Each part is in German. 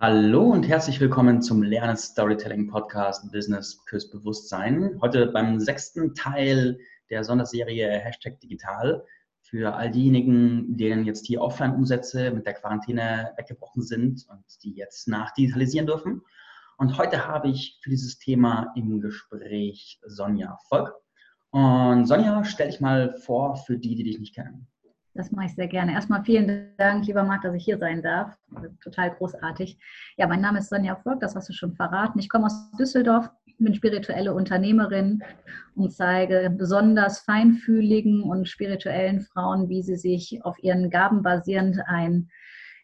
Hallo und herzlich willkommen zum Lernen Storytelling Podcast Business Küss Bewusstsein. Heute beim sechsten Teil der Sonderserie Hashtag Digital. Für all diejenigen, denen jetzt die Offline-Umsätze mit der Quarantäne weggebrochen sind und die jetzt nachdigitalisieren dürfen. Und heute habe ich für dieses Thema im Gespräch Sonja Volk. Und Sonja, stell dich mal vor für die, die dich nicht kennen. Das mache ich sehr gerne. Erstmal vielen Dank, lieber Marc, dass ich hier sein darf. Total großartig. Ja, mein Name ist Sonja Volk, das hast du schon verraten. Ich komme aus Düsseldorf, bin spirituelle Unternehmerin und zeige besonders feinfühligen und spirituellen Frauen, wie sie sich auf ihren Gaben basierend ein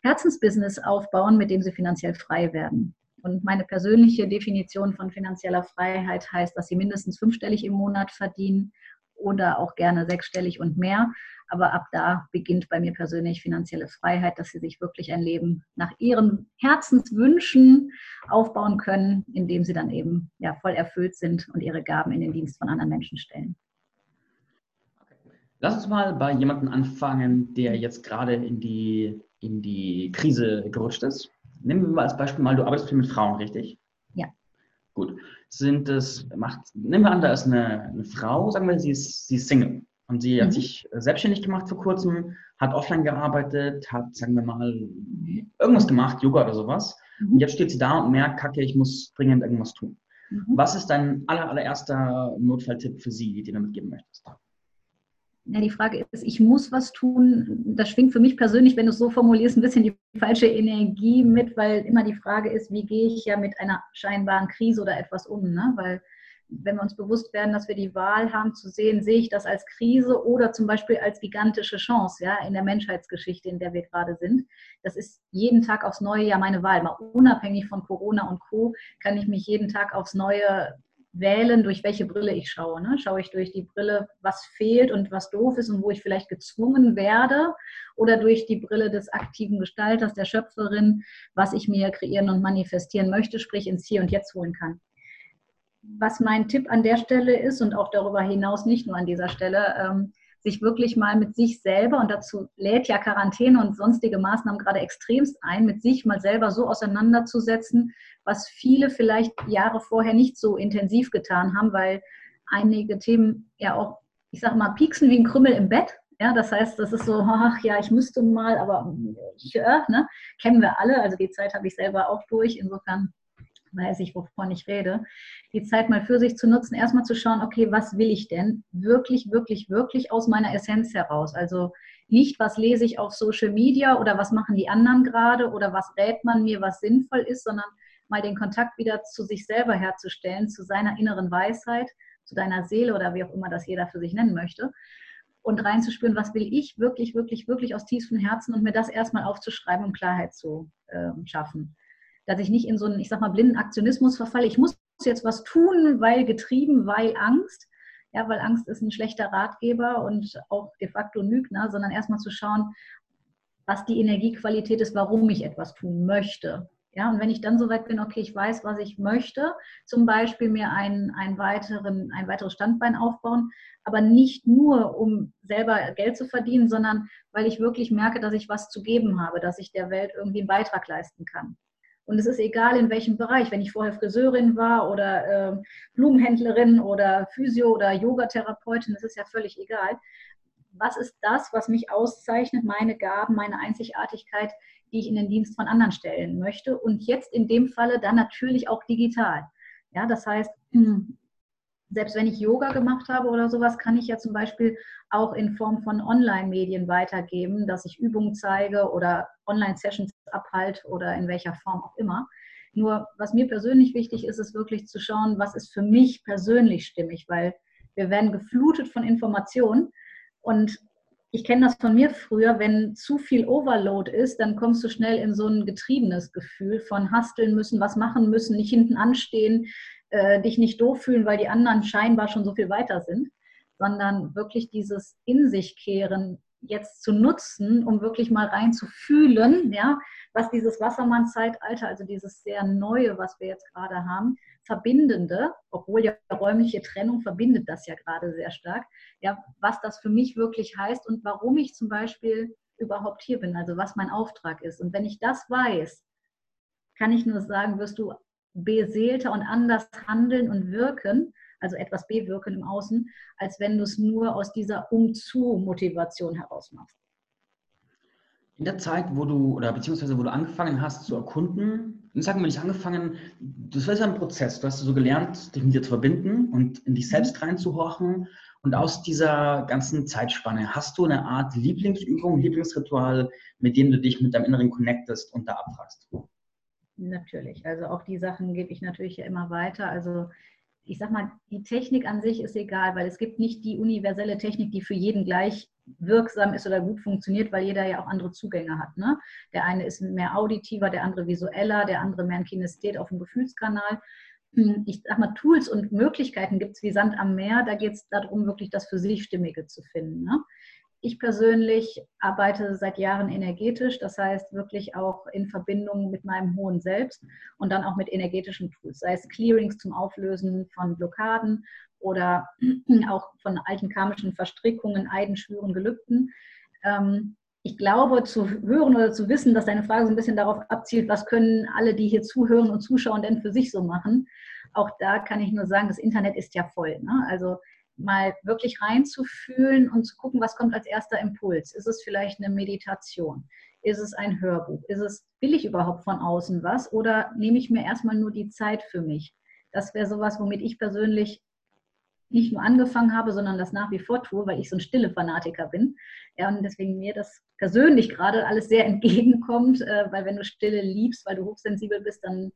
Herzensbusiness aufbauen, mit dem sie finanziell frei werden. Und meine persönliche Definition von finanzieller Freiheit heißt, dass sie mindestens fünfstellig im Monat verdienen oder auch gerne sechsstellig und mehr. Aber ab da beginnt bei mir persönlich finanzielle Freiheit, dass sie sich wirklich ein Leben nach ihren Herzenswünschen aufbauen können, indem sie dann eben ja, voll erfüllt sind und ihre Gaben in den Dienst von anderen Menschen stellen. Lass uns mal bei jemandem anfangen, der jetzt gerade in die, in die Krise gerutscht ist. Nehmen wir mal als Beispiel mal, du arbeitest viel mit Frauen, richtig? Ja. Gut. Sind es, macht, nehmen wir an, da ist eine, eine Frau, sagen wir, sie ist, sie ist Single. Und sie hat mhm. sich selbstständig gemacht vor kurzem, hat offline gearbeitet, hat, sagen wir mal, irgendwas gemacht, Yoga oder sowas. Mhm. Und jetzt steht sie da und merkt, kacke, ich muss dringend irgendwas tun. Mhm. Was ist dein aller, allererster Notfalltipp für sie, den du mitgeben möchtest? Ja, die Frage ist, ich muss was tun. Das schwingt für mich persönlich, wenn du es so formulierst, ein bisschen die falsche Energie mit, weil immer die Frage ist, wie gehe ich ja mit einer scheinbaren Krise oder etwas um? Ne? Weil wenn wir uns bewusst werden, dass wir die Wahl haben zu sehen, sehe ich das als Krise oder zum Beispiel als gigantische Chance ja, in der Menschheitsgeschichte, in der wir gerade sind. Das ist jeden Tag aufs Neue ja meine Wahl. Mal unabhängig von Corona und Co. kann ich mich jeden Tag aufs Neue wählen, durch welche Brille ich schaue. Ne? Schaue ich durch die Brille, was fehlt und was doof ist und wo ich vielleicht gezwungen werde, oder durch die Brille des aktiven Gestalters, der Schöpferin, was ich mir kreieren und manifestieren möchte, sprich ins Hier und Jetzt holen kann was mein Tipp an der Stelle ist und auch darüber hinaus nicht nur an dieser Stelle, ähm, sich wirklich mal mit sich selber, und dazu lädt ja Quarantäne und sonstige Maßnahmen gerade extremst ein, mit sich mal selber so auseinanderzusetzen, was viele vielleicht Jahre vorher nicht so intensiv getan haben, weil einige Themen ja auch, ich sage mal, pieksen wie ein Krümmel im Bett. Ja, das heißt, das ist so, ach ja, ich müsste mal, aber ich, äh, ne, kennen wir alle. Also die Zeit habe ich selber auch durch. Insofern weiß ich, wovon ich rede, die Zeit mal für sich zu nutzen, erstmal zu schauen, okay, was will ich denn wirklich, wirklich, wirklich aus meiner Essenz heraus? Also nicht, was lese ich auf Social Media oder was machen die anderen gerade oder was rät man mir, was sinnvoll ist, sondern mal den Kontakt wieder zu sich selber herzustellen, zu seiner inneren Weisheit, zu deiner Seele oder wie auch immer das jeder für sich nennen möchte. Und reinzuspüren, was will ich wirklich, wirklich, wirklich aus tiefstem Herzen und mir das erstmal aufzuschreiben, um Klarheit zu äh, schaffen dass ich nicht in so einen, ich sag mal, blinden Aktionismus verfalle. Ich muss jetzt was tun, weil getrieben, weil Angst. Ja, weil Angst ist ein schlechter Ratgeber und auch de facto Lügner, sondern erstmal zu schauen, was die Energiequalität ist, warum ich etwas tun möchte. Ja, und wenn ich dann so weit bin, okay, ich weiß, was ich möchte, zum Beispiel mir einen, einen weiteren, ein weiteres Standbein aufbauen, aber nicht nur, um selber Geld zu verdienen, sondern weil ich wirklich merke, dass ich was zu geben habe, dass ich der Welt irgendwie einen Beitrag leisten kann. Und es ist egal, in welchem Bereich. Wenn ich vorher Friseurin war oder äh, Blumenhändlerin oder Physio- oder Yogatherapeutin, das ist ja völlig egal. Was ist das, was mich auszeichnet, meine Gaben, meine Einzigartigkeit, die ich in den Dienst von anderen stellen möchte? Und jetzt in dem Falle dann natürlich auch digital. Ja, das heißt, selbst wenn ich Yoga gemacht habe oder sowas, kann ich ja zum Beispiel auch in Form von Online-Medien weitergeben, dass ich Übungen zeige oder Online-Sessions abhalte oder in welcher Form auch immer. Nur was mir persönlich wichtig ist, ist wirklich zu schauen, was ist für mich persönlich stimmig, weil wir werden geflutet von Informationen und ich kenne das von mir früher, wenn zu viel Overload ist, dann kommst du schnell in so ein getriebenes Gefühl von hasteln müssen, was machen müssen, nicht hinten anstehen, äh, dich nicht doof fühlen, weil die anderen scheinbar schon so viel weiter sind, sondern wirklich dieses In sich kehren jetzt zu nutzen, um wirklich mal rein zu fühlen, ja, was dieses Wassermann-Zeitalter, also dieses sehr Neue, was wir jetzt gerade haben, Verbindende, obwohl ja räumliche Trennung verbindet das ja gerade sehr stark, ja, was das für mich wirklich heißt und warum ich zum Beispiel überhaupt hier bin, also was mein Auftrag ist. Und wenn ich das weiß, kann ich nur sagen, wirst du beseelter und anders handeln und wirken, also etwas bewirken im Außen, als wenn du es nur aus dieser Umzu-Motivation heraus machst. In der Zeit, wo du, oder beziehungsweise wo du angefangen hast zu erkunden, sagen wir nicht angefangen, das war ja ein Prozess. Du hast so gelernt, dich mit dir zu verbinden und in dich selbst reinzuhorchen. Und aus dieser ganzen Zeitspanne hast du eine Art Lieblingsübung, Lieblingsritual, mit dem du dich mit deinem Inneren connectest und da abfragst. Natürlich. Also auch die Sachen gebe ich natürlich ja immer weiter. Also ich sag mal, die Technik an sich ist egal, weil es gibt nicht die universelle Technik, die für jeden gleich wirksam ist oder gut funktioniert, weil jeder ja auch andere Zugänge hat. Ne? Der eine ist mehr auditiver, der andere visueller, der andere mehr ein Kinesthet auf dem Gefühlskanal. Hm, ich sag mal, Tools und Möglichkeiten gibt es wie Sand am Meer. Da geht es darum, wirklich das für sich Stimmige zu finden. Ne? Ich persönlich arbeite seit Jahren energetisch, das heißt wirklich auch in Verbindung mit meinem hohen Selbst und dann auch mit energetischen Tools, sei es Clearings zum Auflösen von Blockaden oder auch von alten karmischen Verstrickungen, Eidenschwüren, Gelübden. Ähm, ich glaube, zu hören oder zu wissen, dass deine Frage so ein bisschen darauf abzielt, was können alle, die hier zuhören und zuschauen, denn für sich so machen. Auch da kann ich nur sagen, das Internet ist ja voll. Ne? Also mal wirklich reinzufühlen und zu gucken, was kommt als erster Impuls. Ist es vielleicht eine Meditation? Ist es ein Hörbuch? Ist es, will ich überhaupt von außen was? Oder nehme ich mir erstmal nur die Zeit für mich? Das wäre sowas, womit ich persönlich nicht nur angefangen habe, sondern das nach wie vor tue, weil ich so ein stille Fanatiker bin. Ja, und deswegen mir das persönlich gerade alles sehr entgegenkommt, äh, weil wenn du Stille liebst, weil du hochsensibel bist, dann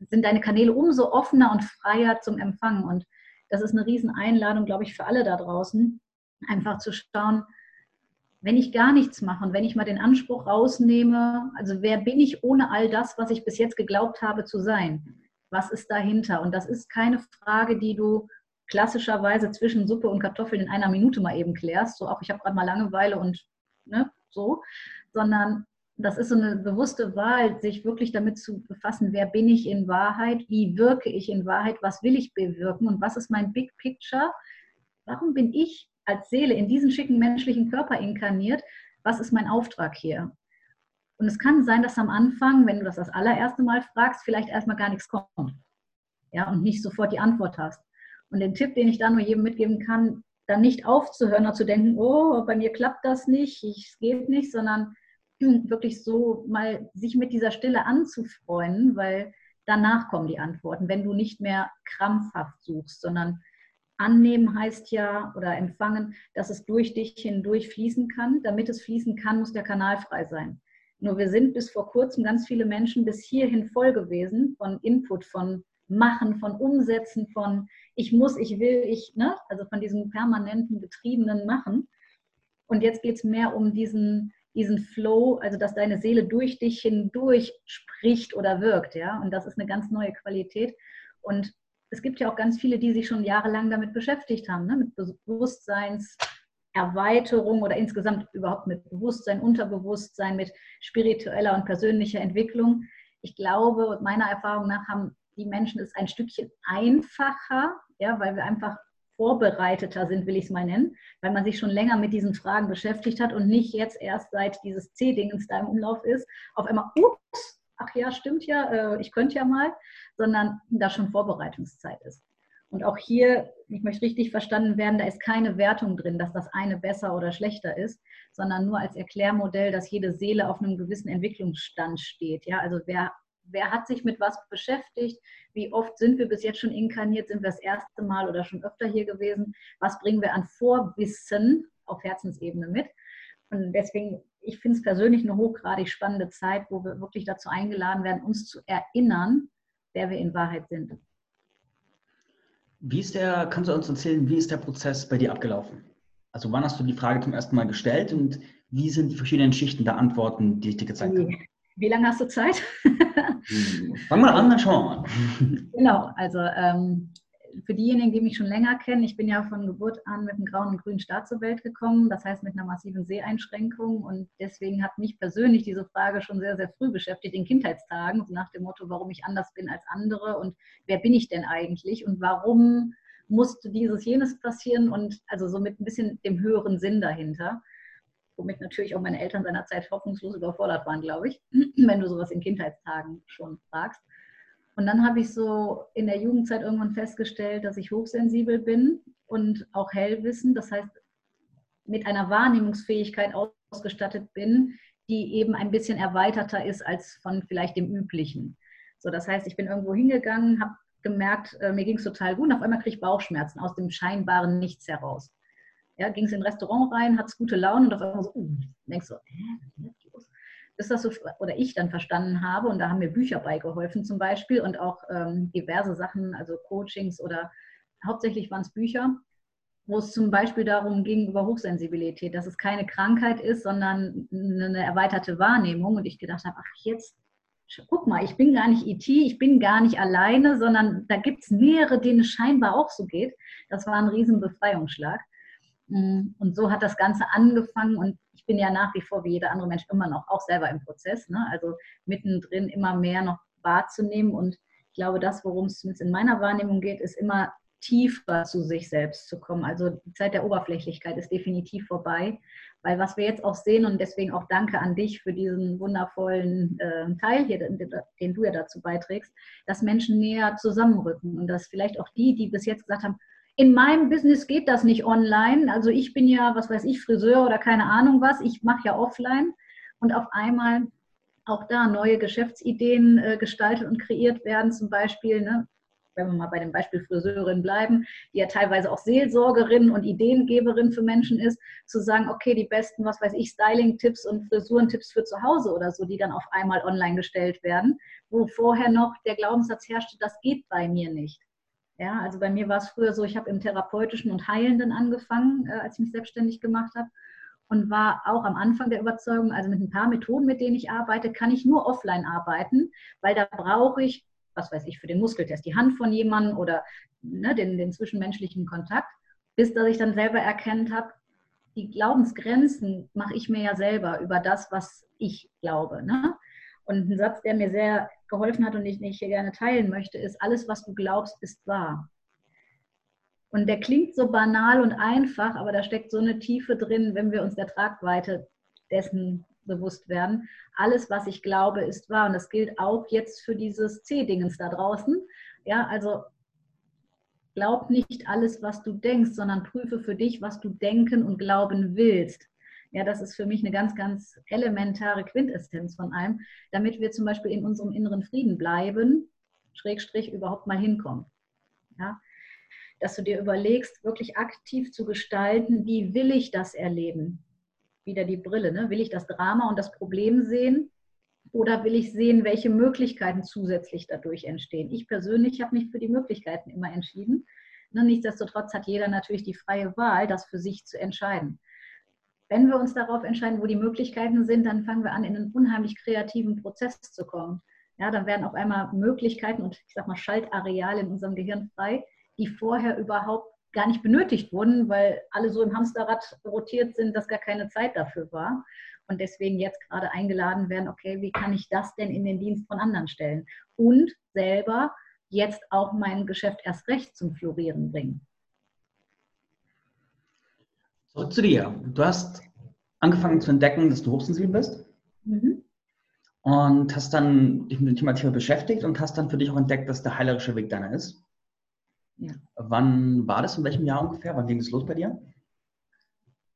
sind deine Kanäle umso offener und freier zum Empfangen. Und das ist eine Rieseneinladung, glaube ich, für alle da draußen, einfach zu schauen, wenn ich gar nichts mache und wenn ich mal den Anspruch rausnehme, also wer bin ich ohne all das, was ich bis jetzt geglaubt habe zu sein? Was ist dahinter? Und das ist keine Frage, die du klassischerweise zwischen Suppe und Kartoffeln in einer Minute mal eben klärst, so auch ich habe gerade mal Langeweile und ne, so, sondern das ist so eine bewusste Wahl, sich wirklich damit zu befassen, wer bin ich in Wahrheit, wie wirke ich in Wahrheit, was will ich bewirken und was ist mein Big Picture, warum bin ich als Seele in diesen schicken menschlichen Körper inkarniert, was ist mein Auftrag hier? Und es kann sein, dass am Anfang, wenn du das das allererste Mal fragst, vielleicht erstmal gar nichts kommt. Ja, und nicht sofort die Antwort hast. Und den Tipp, den ich da nur jedem mitgeben kann, dann nicht aufzuhören und zu denken, oh, bei mir klappt das nicht, es geht nicht, sondern wirklich so mal sich mit dieser Stille anzufreuen, weil danach kommen die Antworten, wenn du nicht mehr krampfhaft suchst, sondern annehmen heißt ja oder empfangen, dass es durch dich hindurch fließen kann. Damit es fließen kann, muss der Kanal frei sein. Nur wir sind bis vor kurzem ganz viele Menschen bis hierhin voll gewesen von Input, von Machen, von Umsetzen, von ich muss, ich will, ich, ne? also von diesem permanenten, getriebenen Machen. Und jetzt geht es mehr um diesen diesen Flow, also dass deine Seele durch dich hindurch spricht oder wirkt, ja. Und das ist eine ganz neue Qualität. Und es gibt ja auch ganz viele, die sich schon jahrelang damit beschäftigt haben, ne? mit Bewusstseinserweiterung oder insgesamt überhaupt mit Bewusstsein, Unterbewusstsein, mit spiritueller und persönlicher Entwicklung. Ich glaube, meiner Erfahrung nach haben die Menschen es ein Stückchen einfacher, ja, weil wir einfach vorbereiteter sind, will ich es mal nennen, weil man sich schon länger mit diesen Fragen beschäftigt hat und nicht jetzt erst seit dieses C-Dingens da im Umlauf ist, auf einmal, ups, ach ja, stimmt ja, äh, ich könnte ja mal, sondern da schon Vorbereitungszeit ist. Und auch hier, ich möchte richtig verstanden werden, da ist keine Wertung drin, dass das eine besser oder schlechter ist, sondern nur als Erklärmodell, dass jede Seele auf einem gewissen Entwicklungsstand steht. Ja, also wer wer hat sich mit was beschäftigt, wie oft sind wir bis jetzt schon inkarniert, sind wir das erste Mal oder schon öfter hier gewesen, was bringen wir an Vorwissen auf Herzensebene mit. Und deswegen, ich finde es persönlich eine hochgradig spannende Zeit, wo wir wirklich dazu eingeladen werden, uns zu erinnern, wer wir in Wahrheit sind. Wie ist der, kannst du uns erzählen, wie ist der Prozess bei dir abgelaufen? Also wann hast du die Frage zum ersten Mal gestellt und wie sind die verschiedenen Schichten der Antworten, die ich dir gezeigt habe? Wie lange hast du Zeit? Fangen wir an, dann schauen wir mal. Genau, also ähm, für diejenigen, die mich schon länger kennen, ich bin ja von Geburt an mit einem grauen und grünen Star zur Welt gekommen, das heißt mit einer massiven Seheinschränkung und deswegen hat mich persönlich diese Frage schon sehr, sehr früh beschäftigt, in Kindheitstagen, nach dem Motto, warum ich anders bin als andere und wer bin ich denn eigentlich und warum musste dieses, jenes passieren und also so mit ein bisschen dem höheren Sinn dahinter. Womit natürlich auch meine Eltern seinerzeit hoffnungslos überfordert waren, glaube ich, wenn du sowas in Kindheitstagen schon fragst. Und dann habe ich so in der Jugendzeit irgendwann festgestellt, dass ich hochsensibel bin und auch hellwissen, das heißt mit einer Wahrnehmungsfähigkeit ausgestattet bin, die eben ein bisschen erweiterter ist als von vielleicht dem üblichen. So, das heißt, ich bin irgendwo hingegangen, habe gemerkt, äh, mir ging es total gut und auf einmal kriege ich Bauchschmerzen aus dem scheinbaren Nichts heraus. Ja, ging es in ein Restaurant rein, hat es gute Laune und auf einmal so, uh, denkst du, hä, bis das so, oder ich dann verstanden habe, und da haben mir Bücher beigeholfen zum Beispiel und auch ähm, diverse Sachen, also Coachings oder hauptsächlich waren es Bücher, wo es zum Beispiel darum ging, über Hochsensibilität, dass es keine Krankheit ist, sondern eine erweiterte Wahrnehmung. Und ich gedacht habe, ach jetzt, guck mal, ich bin gar nicht IT, ich bin gar nicht alleine, sondern da gibt es mehrere, denen es scheinbar auch so geht. Das war ein riesen Befreiungsschlag. Mm, und so hat das Ganze angefangen und ich bin ja nach wie vor wie jeder andere Mensch immer noch auch selber im Prozess. Ne? Also mittendrin immer mehr noch wahrzunehmen und ich glaube, das, worum es in meiner Wahrnehmung geht, ist immer tiefer zu sich selbst zu kommen. Also die Zeit der Oberflächlichkeit ist definitiv vorbei, weil was wir jetzt auch sehen und deswegen auch danke an dich für diesen wundervollen äh, Teil hier, den, den, du ja dazu beiträgst, dass Menschen näher zusammenrücken und dass vielleicht auch die, die bis jetzt gesagt haben, in meinem Business geht das nicht online. Also ich bin ja, was weiß ich, Friseur oder keine Ahnung was. Ich mache ja offline und auf einmal auch da neue Geschäftsideen äh, gestaltet und kreiert werden. Zum Beispiel, ne, wenn wir mal bei dem Beispiel Friseurin bleiben, die ja teilweise auch Seelsorgerin und Ideengeberin für Menschen ist, zu sagen, okay, die besten, was weiß ich, Styling-Tipps und Frisurentipps für zu Hause oder so, die dann auf einmal online gestellt werden, wo vorher noch der Glaubenssatz herrschte, das geht bei mir nicht. Ja, also bei mir war es früher so, ich habe im Therapeutischen und Heilenden angefangen, äh, als ich mich selbstständig gemacht habe und war auch am Anfang der Überzeugung, also mit ein paar Methoden, mit denen ich arbeite, kann ich nur offline arbeiten, weil da brauche ich, was weiß ich, für den Muskeltest die Hand von jemandem oder ne, den, den zwischenmenschlichen Kontakt, bis dass ich dann selber erkannt habe, die Glaubensgrenzen mache ich mir ja selber über das, was ich glaube. Ne? Und ein Satz, der mir sehr geholfen hat und ich nicht hier gerne teilen möchte, ist, alles, was du glaubst, ist wahr. Und der klingt so banal und einfach, aber da steckt so eine Tiefe drin, wenn wir uns der Tragweite dessen bewusst werden. Alles, was ich glaube, ist wahr. Und das gilt auch jetzt für dieses C-Dingens da draußen. Ja, also glaub nicht alles, was du denkst, sondern prüfe für dich, was du denken und glauben willst. Ja, das ist für mich eine ganz, ganz elementare Quintessenz von allem, damit wir zum Beispiel in unserem inneren Frieden bleiben, Schrägstrich überhaupt mal hinkommen. Ja, dass du dir überlegst, wirklich aktiv zu gestalten, wie will ich das erleben? Wieder die Brille, ne? will ich das Drama und das Problem sehen oder will ich sehen, welche Möglichkeiten zusätzlich dadurch entstehen? Ich persönlich habe mich für die Möglichkeiten immer entschieden. Ne, nichtsdestotrotz hat jeder natürlich die freie Wahl, das für sich zu entscheiden. Wenn wir uns darauf entscheiden, wo die Möglichkeiten sind, dann fangen wir an, in einen unheimlich kreativen Prozess zu kommen. Ja, dann werden auf einmal Möglichkeiten und ich sag mal Schaltareale in unserem Gehirn frei, die vorher überhaupt gar nicht benötigt wurden, weil alle so im Hamsterrad rotiert sind, dass gar keine Zeit dafür war. Und deswegen jetzt gerade eingeladen werden, okay, wie kann ich das denn in den Dienst von anderen stellen? Und selber jetzt auch mein Geschäft erst recht zum Florieren bringen. Zurück zu dir. Du hast angefangen zu entdecken, dass du hochsensibel bist. Mhm. Und hast dann dich mit dem Thema Thema beschäftigt und hast dann für dich auch entdeckt, dass der heilerische Weg deiner ist. Ja. Wann war das? In welchem Jahr ungefähr? Wann ging es los bei dir?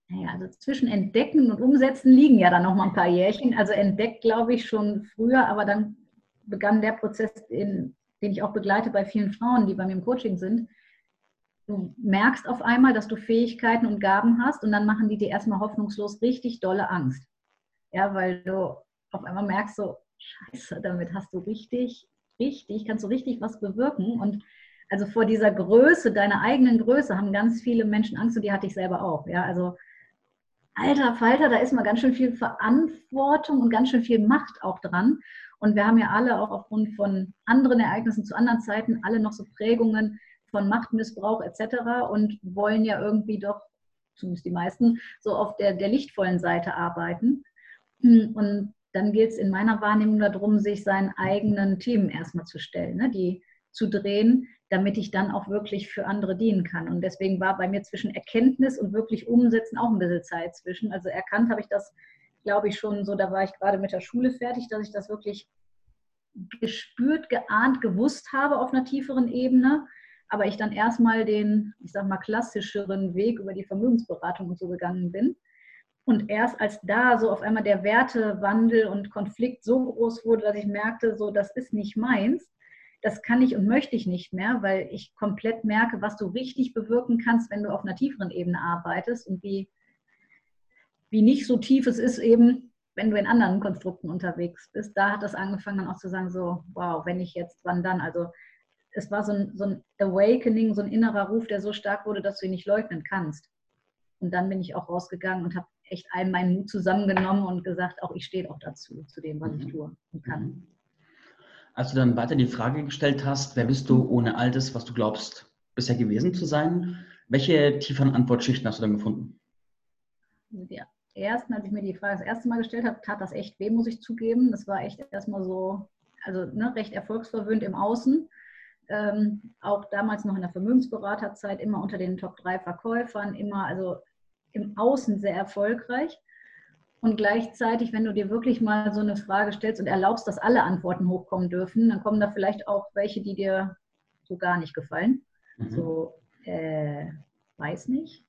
Naja, also zwischen Entdecken und Umsetzen liegen ja dann noch mal ein paar Jährchen. Also entdeckt, glaube ich, schon früher, aber dann begann der Prozess, den, den ich auch begleite bei vielen Frauen, die bei mir im Coaching sind, du merkst auf einmal, dass du Fähigkeiten und Gaben hast und dann machen die dir erstmal hoffnungslos richtig dolle Angst. Ja, weil du auf einmal merkst so, scheiße, damit hast du richtig, richtig, kannst du richtig was bewirken und also vor dieser Größe, deiner eigenen Größe, haben ganz viele Menschen Angst und die hatte ich selber auch. Ja, also alter Falter, da ist mal ganz schön viel Verantwortung und ganz schön viel Macht auch dran. Und wir haben ja alle auch aufgrund von anderen Ereignissen zu anderen Zeiten alle noch so Prägungen, von Machtmissbrauch etc. und wollen ja irgendwie doch, zumindest die meisten, so auf der, der lichtvollen Seite arbeiten. Und dann gilt es in meiner Wahrnehmung darum, sich seinen eigenen Themen erstmal zu stellen. Ne? Die zu drehen, damit ich dann auch wirklich für andere dienen kann. Und deswegen war bei mir zwischen Erkenntnis und wirklich Umsetzen auch ein bisschen Zeit zwischen. Also erkannt habe ich das, glaube ich, schon so, da war ich gerade mit der Schule fertig, dass ich das wirklich gespürt, geahnt, gewusst habe auf einer tieferen Ebene. Aber ich dann erstmal den, ich sag mal, klassischeren Weg über die Vermögensberatung und so gegangen bin. Und erst als da so auf einmal der Wertewandel und Konflikt so groß wurde, dass ich merkte, so, das ist nicht meins, das kann ich und möchte ich nicht mehr, weil ich komplett merke, was du richtig bewirken kannst, wenn du auf einer tieferen Ebene arbeitest und wie, wie nicht so tief es ist eben, wenn du in anderen Konstrukten unterwegs bist. Da hat das angefangen dann auch zu sagen, so, wow, wenn ich jetzt, wann dann? Also es war so ein, so ein Awakening, so ein innerer Ruf, der so stark wurde, dass du ihn nicht leugnen kannst. Und dann bin ich auch rausgegangen und habe echt allen meinen Mut zusammengenommen und gesagt, auch ich stehe auch dazu, zu dem, was ich mhm. tue und kann. Mhm. Als du dann weiter die Frage gestellt hast, wer bist du ohne all das, was du glaubst, bisher gewesen zu sein, welche tieferen Antwortschichten hast du dann gefunden? Ja, ersten, als ich mir die Frage das erste Mal gestellt habe, tat das echt weh, muss ich zugeben. Das war echt erstmal so, also ne, recht erfolgsverwöhnt im Außen. Ähm, auch damals noch in der Vermögensberaterzeit immer unter den Top 3 Verkäufern, immer also im Außen sehr erfolgreich. Und gleichzeitig, wenn du dir wirklich mal so eine Frage stellst und erlaubst, dass alle Antworten hochkommen dürfen, dann kommen da vielleicht auch welche, die dir so gar nicht gefallen. Mhm. So, äh, weiß nicht,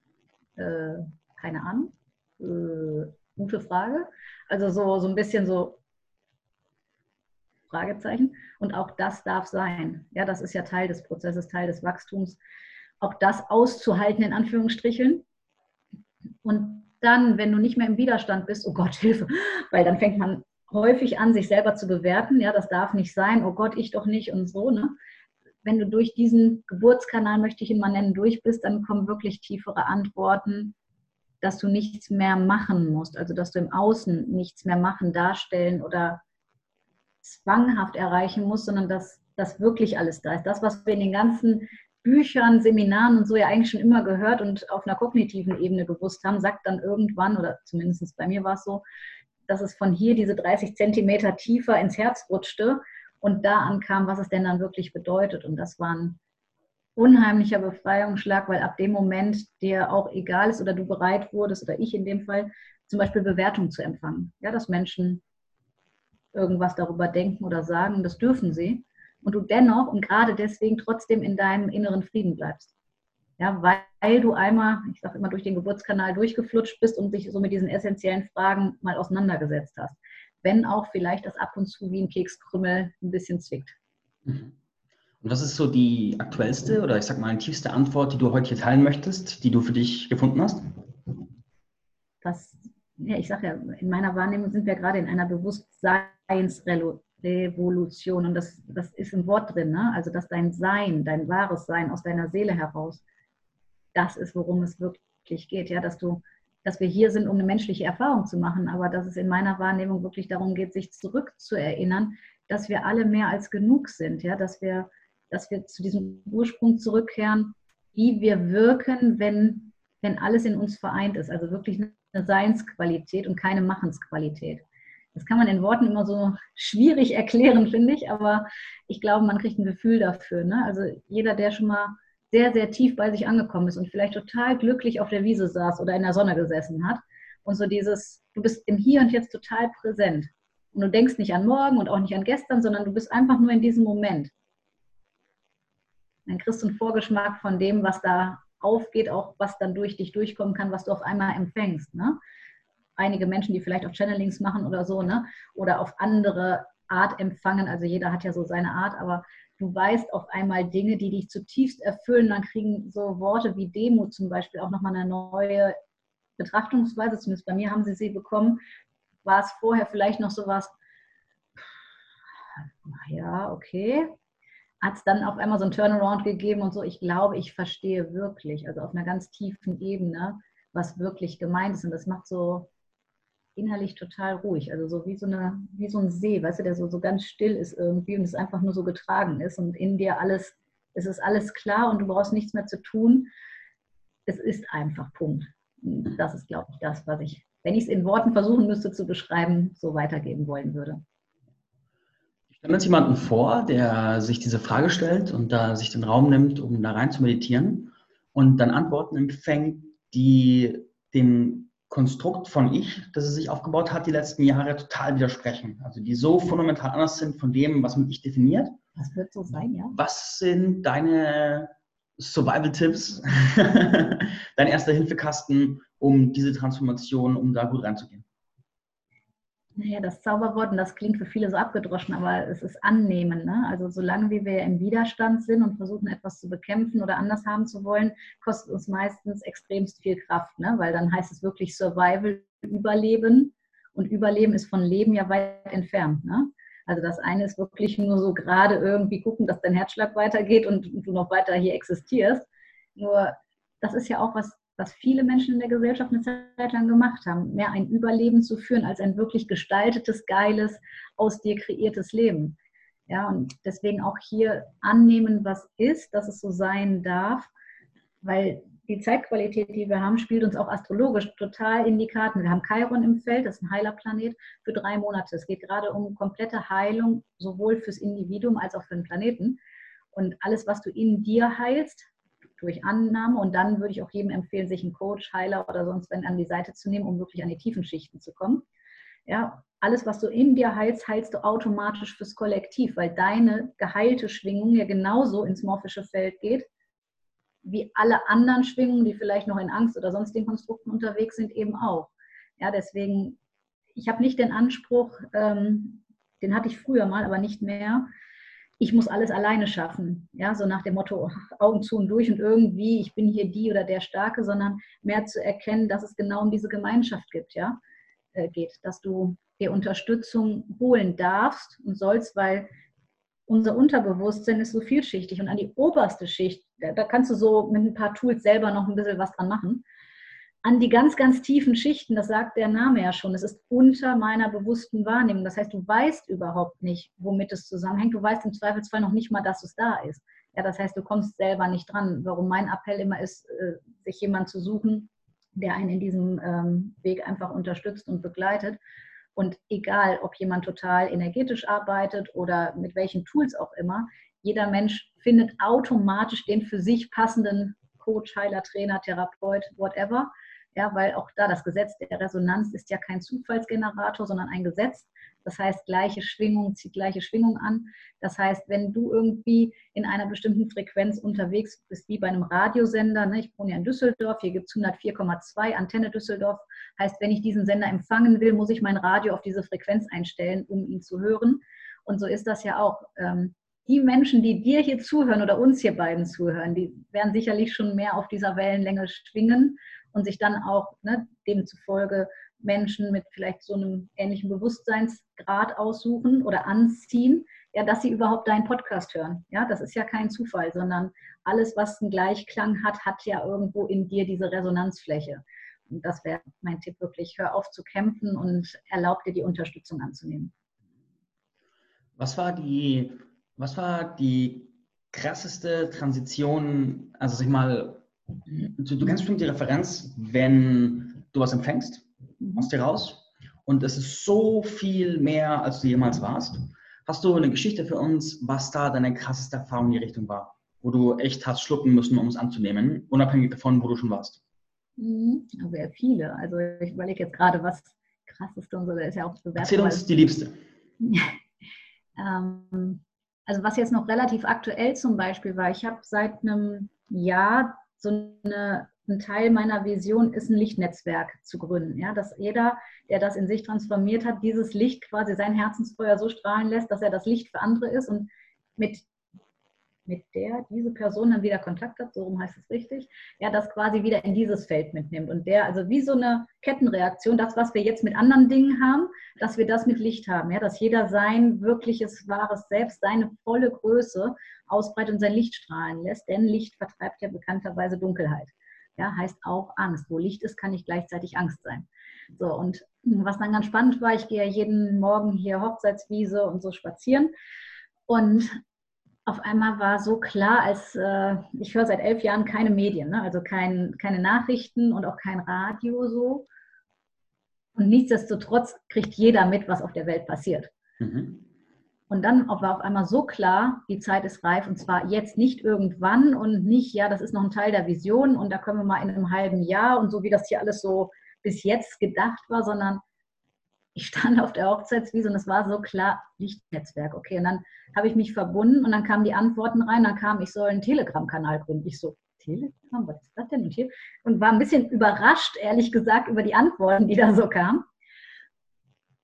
äh, keine Ahnung, äh, gute Frage. Also so, so ein bisschen so Fragezeichen. Und auch das darf sein. Ja, das ist ja Teil des Prozesses, Teil des Wachstums. Auch das auszuhalten, in Anführungsstrichen. Und dann, wenn du nicht mehr im Widerstand bist, oh Gott, Hilfe, weil dann fängt man häufig an, sich selber zu bewerten. Ja, das darf nicht sein, oh Gott, ich doch nicht und so. Ne? Wenn du durch diesen Geburtskanal, möchte ich ihn mal nennen, durch bist, dann kommen wirklich tiefere Antworten, dass du nichts mehr machen musst. Also, dass du im Außen nichts mehr machen, darstellen oder zwanghaft erreichen musst, sondern dass das wirklich alles da ist. Das, was wir in den ganzen Büchern, Seminaren und so ja eigentlich schon immer gehört und auf einer kognitiven Ebene gewusst haben, sagt dann irgendwann, oder zumindest bei mir war es so, dass es von hier diese 30 Zentimeter tiefer ins Herz rutschte und da ankam, was es denn dann wirklich bedeutet. Und das war ein unheimlicher Befreiungsschlag, weil ab dem Moment dir auch egal ist oder du bereit wurdest, oder ich in dem Fall, zum Beispiel Bewertung zu empfangen. Ja, dass Menschen irgendwas darüber denken oder sagen, das dürfen sie und du dennoch und gerade deswegen trotzdem in deinem inneren Frieden bleibst. Ja, weil du einmal, ich sage immer, durch den Geburtskanal durchgeflutscht bist und dich so mit diesen essentiellen Fragen mal auseinandergesetzt hast. Wenn auch vielleicht das ab und zu wie ein Kekskrümmel ein bisschen zwickt. Mhm. Und was ist so die aktuellste oder ich sag mal die tiefste Antwort, die du heute hier teilen möchtest, die du für dich gefunden hast? Das, ja, ich sage ja, in meiner Wahrnehmung sind wir gerade in einer Bewusstseinsrevolution Revolution. Und das, das ist im Wort drin, ne? also dass dein Sein, dein wahres Sein aus deiner Seele heraus, das ist, worum es wirklich geht. Ja, dass du, dass wir hier sind, um eine menschliche Erfahrung zu machen, aber dass es in meiner Wahrnehmung wirklich darum geht, sich zurückzuerinnern, dass wir alle mehr als genug sind, ja, dass wir, dass wir zu diesem Ursprung zurückkehren, wie wir wirken, wenn, wenn alles in uns vereint ist. Also wirklich eine Seinsqualität und keine Machensqualität. Das kann man in Worten immer so schwierig erklären, finde ich, aber ich glaube, man kriegt ein Gefühl dafür. Ne? Also jeder, der schon mal sehr, sehr tief bei sich angekommen ist und vielleicht total glücklich auf der Wiese saß oder in der Sonne gesessen hat und so dieses, du bist im Hier und Jetzt total präsent und du denkst nicht an morgen und auch nicht an gestern, sondern du bist einfach nur in diesem Moment. Dann kriegst du einen Vorgeschmack von dem, was da aufgeht, auch was dann durch dich durchkommen kann, was du auf einmal empfängst. Ne? Einige Menschen, die vielleicht auch Channelings machen oder so, ne? Oder auf andere Art empfangen. Also jeder hat ja so seine Art, aber du weißt auf einmal Dinge, die dich zutiefst erfüllen. Dann kriegen so Worte wie Demut zum Beispiel auch nochmal eine neue Betrachtungsweise. Zumindest bei mir haben sie sie bekommen. War es vorher vielleicht noch so was, ja, okay. Hat es dann auf einmal so ein Turnaround gegeben und so, ich glaube, ich verstehe wirklich, also auf einer ganz tiefen Ebene, was wirklich gemeint ist. Und das macht so, innerlich total ruhig. Also so wie so, eine, wie so ein See, weißt du, der so, so ganz still ist irgendwie und es einfach nur so getragen ist und in dir alles, es ist alles klar und du brauchst nichts mehr zu tun. Es ist einfach Punkt. Das ist, glaube ich, das, was ich, wenn ich es in Worten versuchen müsste zu beschreiben, so weitergeben wollen würde. Stellen wir uns jemanden vor, der sich diese Frage stellt und da sich den Raum nimmt, um da rein zu meditieren und dann Antworten empfängt, die dem Konstrukt von Ich, das er sich aufgebaut hat, die letzten Jahre total widersprechen. Also die so fundamental anders sind von dem, was man Ich definiert. Das wird so sein, ja. Was sind deine Survival-Tipps, dein erster Hilfekasten, um diese Transformation, um da gut reinzugehen? Naja, das Zauberwort, und das klingt für viele so abgedroschen, aber es ist annehmen. Ne? Also solange wie wir im Widerstand sind und versuchen, etwas zu bekämpfen oder anders haben zu wollen, kostet uns meistens extremst viel Kraft, ne? weil dann heißt es wirklich Survival, Überleben. Und Überleben ist von Leben ja weit entfernt. Ne? Also das eine ist wirklich nur so gerade irgendwie gucken, dass dein Herzschlag weitergeht und du noch weiter hier existierst. Nur das ist ja auch was was viele Menschen in der Gesellschaft eine Zeit lang gemacht haben, mehr ein Überleben zu führen als ein wirklich gestaltetes, geiles, aus dir kreiertes Leben. Ja, und deswegen auch hier annehmen, was ist, dass es so sein darf, weil die Zeitqualität, die wir haben, spielt uns auch astrologisch total in die Karten. Wir haben Chiron im Feld, das ist ein Heilerplanet, für drei Monate. Es geht gerade um komplette Heilung, sowohl fürs Individuum als auch für den Planeten. Und alles, was du in dir heilst, durch Annahme. Und dann würde ich auch jedem empfehlen, sich einen Coach, Heiler oder sonst wenn an die Seite zu nehmen, um wirklich an die tiefen Schichten zu kommen. Ja, alles, was du in dir heilst, heilst du automatisch fürs Kollektiv, weil deine geheilte Schwingung ja genauso ins morphische Feld geht, wie alle anderen Schwingungen, die vielleicht noch in Angst oder sonstigen Konstrukten unterwegs sind, eben auch. Ja, deswegen, ich habe nicht den Anspruch, ähm, den hatte ich früher mal, aber nicht mehr, ich muss alles alleine schaffen. Ja, so nach dem Motto Augen zu und durch und irgendwie, ich bin hier die oder der Starke, sondern mehr zu erkennen, dass es genau um diese Gemeinschaft gibt, ja, äh, geht, dass du dir Unterstützung holen darfst und sollst, weil unser Unterbewusstsein ist so vielschichtig und an die oberste Schicht, da, da kannst du so mit ein paar Tools selber noch ein bisschen was dran machen an die ganz, ganz tiefen Schichten, das sagt der Name ja schon, es ist unter meiner bewussten Wahrnehmung. Das heißt, du weißt überhaupt nicht, womit es zusammenhängt. Du weißt im Zweifelsfall noch nicht mal, dass es da ist. Ja, das heißt, du kommst selber nicht dran. Warum mein Appell immer ist, äh, sich jemand zu suchen, der einen in diesem ähm, Weg einfach unterstützt und begleitet. Und egal, ob jemand total energetisch arbeitet oder mit welchen Tools auch immer, jeder Mensch findet automatisch den für sich passenden Coach, Heiler, Trainer, Therapeut, whatever. Ja, weil auch da das Gesetz der Resonanz ist ja kein Zufallsgenerator, sondern ein Gesetz. Das heißt, gleiche Schwingung zieht gleiche Schwingung an. Das heißt, wenn du irgendwie in einer bestimmten Frequenz unterwegs bist, wie bei einem Radiosender, ne, ich wohne ja in Düsseldorf, hier gibt es 104,2 Antenne Düsseldorf, heißt, wenn ich diesen Sender empfangen will, muss ich mein Radio auf diese Frequenz einstellen, um ihn zu hören. Und so ist das ja auch. Ähm, die Menschen, die dir hier zuhören oder uns hier beiden zuhören, die werden sicherlich schon mehr auf dieser Wellenlänge schwingen und sich dann auch ne, demzufolge Menschen mit vielleicht so einem ähnlichen Bewusstseinsgrad aussuchen oder anziehen, ja, dass sie überhaupt deinen Podcast hören. Ja, das ist ja kein Zufall, sondern alles, was einen Gleichklang hat, hat ja irgendwo in dir diese Resonanzfläche. Und das wäre mein Tipp wirklich, hör auf zu kämpfen und erlaub dir die Unterstützung anzunehmen. Was war die, was war die krasseste Transition, also sag ich mal, du, du kennst bestimmt die Referenz, wenn du was empfängst mhm. aus dir raus und es ist so viel mehr, als du jemals warst. Hast du eine Geschichte für uns, was da deine krasseste Erfahrung in die Richtung war, wo du echt hast schlucken müssen, um es anzunehmen, unabhängig davon, wo du schon warst? Mhm. Sehr viele. Also ich überlege jetzt gerade, was krasseste und so, da ist ja auch bewertet. Erzähl uns die liebste. ähm, also was jetzt noch relativ aktuell zum Beispiel war, ich habe seit einem Jahr so eine, ein Teil meiner Vision ist, ein Lichtnetzwerk zu gründen. Ja, dass jeder, der das in sich transformiert hat, dieses Licht quasi sein Herzensfeuer so strahlen lässt, dass er das Licht für andere ist und mit mit der diese Person dann wieder Kontakt hat, so rum heißt es richtig, ja, das quasi wieder in dieses Feld mitnimmt. Und der, also wie so eine Kettenreaktion, das, was wir jetzt mit anderen Dingen haben, dass wir das mit Licht haben, ja, dass jeder sein wirkliches, wahres Selbst, seine volle Größe ausbreitet und sein Licht strahlen lässt, denn Licht vertreibt ja bekannterweise Dunkelheit. Ja, heißt auch Angst. Wo Licht ist, kann nicht gleichzeitig Angst sein. So, und was dann ganz spannend war, ich gehe ja jeden Morgen hier Hochzeitswiese und so spazieren. Und auf einmal war so klar, als äh, ich höre seit elf Jahren keine Medien, ne? also kein, keine Nachrichten und auch kein Radio so. Und nichtsdestotrotz kriegt jeder mit, was auf der Welt passiert. Mhm. Und dann war auf einmal so klar, die Zeit ist reif und zwar jetzt nicht irgendwann und nicht, ja, das ist noch ein Teil der Vision und da können wir mal in einem halben Jahr und so wie das hier alles so bis jetzt gedacht war, sondern ich stand auf der Hochzeitswiese und es war so klar, Lichtnetzwerk, okay. Und dann habe ich mich verbunden und dann kamen die Antworten rein, dann kam, ich soll einen Telegram-Kanal gründen. Ich so, Telegram, was ist das denn? Und, hier? und war ein bisschen überrascht, ehrlich gesagt, über die Antworten, die da so kamen